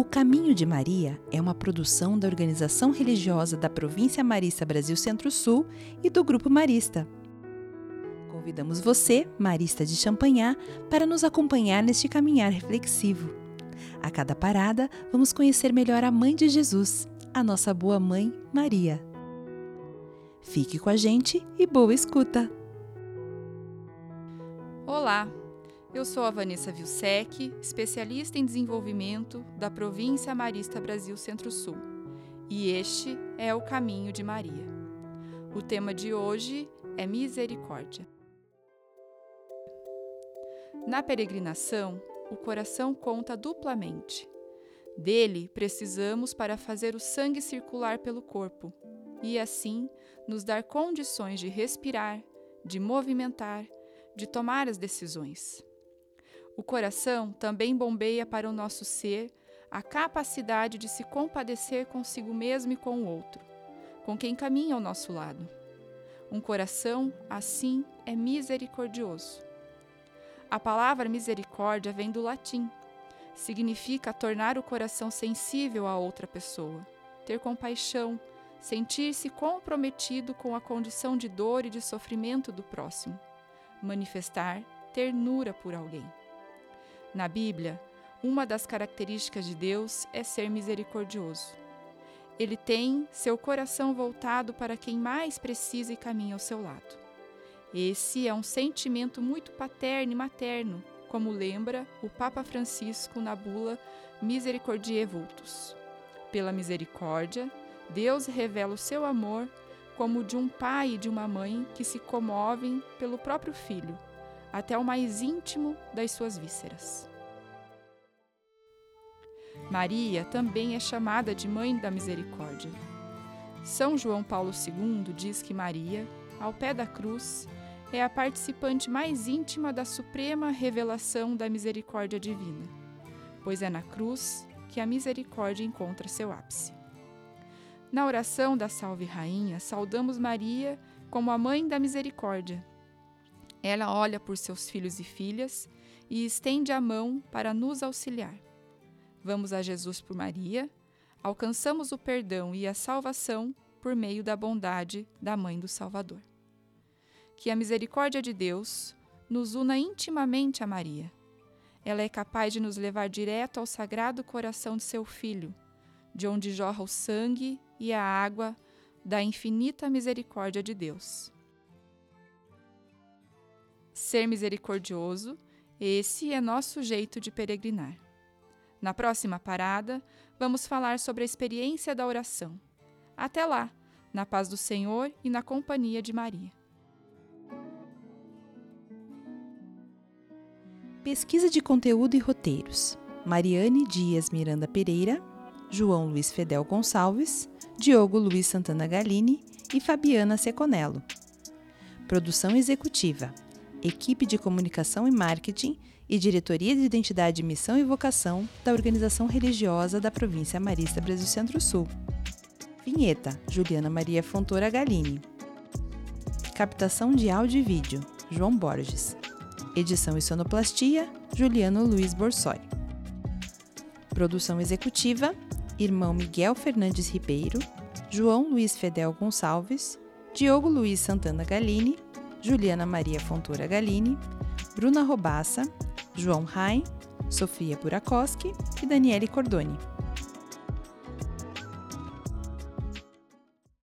O Caminho de Maria é uma produção da organização religiosa da Província Marista Brasil Centro-Sul e do Grupo Marista. Convidamos você, Marista de Champanhar, para nos acompanhar neste caminhar reflexivo. A cada parada, vamos conhecer melhor a Mãe de Jesus, a nossa boa mãe, Maria. Fique com a gente e boa escuta! Olá, eu sou a Vanessa Vilsec, especialista em desenvolvimento da Província Marista Brasil Centro-Sul, e este é o Caminho de Maria. O tema de hoje é misericórdia. Na peregrinação, o coração conta duplamente. Dele precisamos para fazer o sangue circular pelo corpo e, assim, nos dar condições de respirar, de movimentar, de tomar as decisões. O coração também bombeia para o nosso ser a capacidade de se compadecer consigo mesmo e com o outro, com quem caminha ao nosso lado. Um coração, assim, é misericordioso. A palavra misericórdia vem do latim. Significa tornar o coração sensível a outra pessoa, ter compaixão, sentir-se comprometido com a condição de dor e de sofrimento do próximo, manifestar ternura por alguém. Na Bíblia, uma das características de Deus é ser misericordioso. Ele tem seu coração voltado para quem mais precisa e caminha ao seu lado. Esse é um sentimento muito paterno e materno, como lembra o Papa Francisco na bula Misericordiae Vultus. Pela misericórdia, Deus revela o seu amor como de um pai e de uma mãe que se comovem pelo próprio filho, até o mais íntimo das suas vísceras. Maria também é chamada de Mãe da Misericórdia. São João Paulo II diz que Maria, ao pé da cruz, é a participante mais íntima da suprema revelação da misericórdia divina, pois é na cruz que a misericórdia encontra seu ápice. Na oração da Salve Rainha, saudamos Maria como a Mãe da Misericórdia. Ela olha por seus filhos e filhas e estende a mão para nos auxiliar. Vamos a Jesus por Maria, alcançamos o perdão e a salvação por meio da bondade da Mãe do Salvador que a misericórdia de Deus nos una intimamente a Maria. Ela é capaz de nos levar direto ao sagrado coração de seu Filho, de onde jorra o sangue e a água da infinita misericórdia de Deus. Ser misericordioso, esse é nosso jeito de peregrinar. Na próxima parada, vamos falar sobre a experiência da oração. Até lá, na paz do Senhor e na companhia de Maria. Pesquisa de conteúdo e roteiros: Mariane Dias Miranda Pereira, João Luiz Fedel Gonçalves, Diogo Luiz Santana Galini e Fabiana Seconello. Produção executiva: Equipe de Comunicação e Marketing e Diretoria de Identidade, Missão e Vocação da Organização Religiosa da Província Marista Brasil Centro-Sul. Vinheta: Juliana Maria Fontoura Galini. Captação de áudio e vídeo: João Borges. Edição e sonoplastia: Juliano Luiz Borsoi. Produção executiva: Irmão Miguel Fernandes Ribeiro, João Luiz Fedel Gonçalves, Diogo Luiz Santana Galini, Juliana Maria Fontoura Galini, Bruna Robassa, João Rain, Sofia Burakoski e Daniele Cordoni.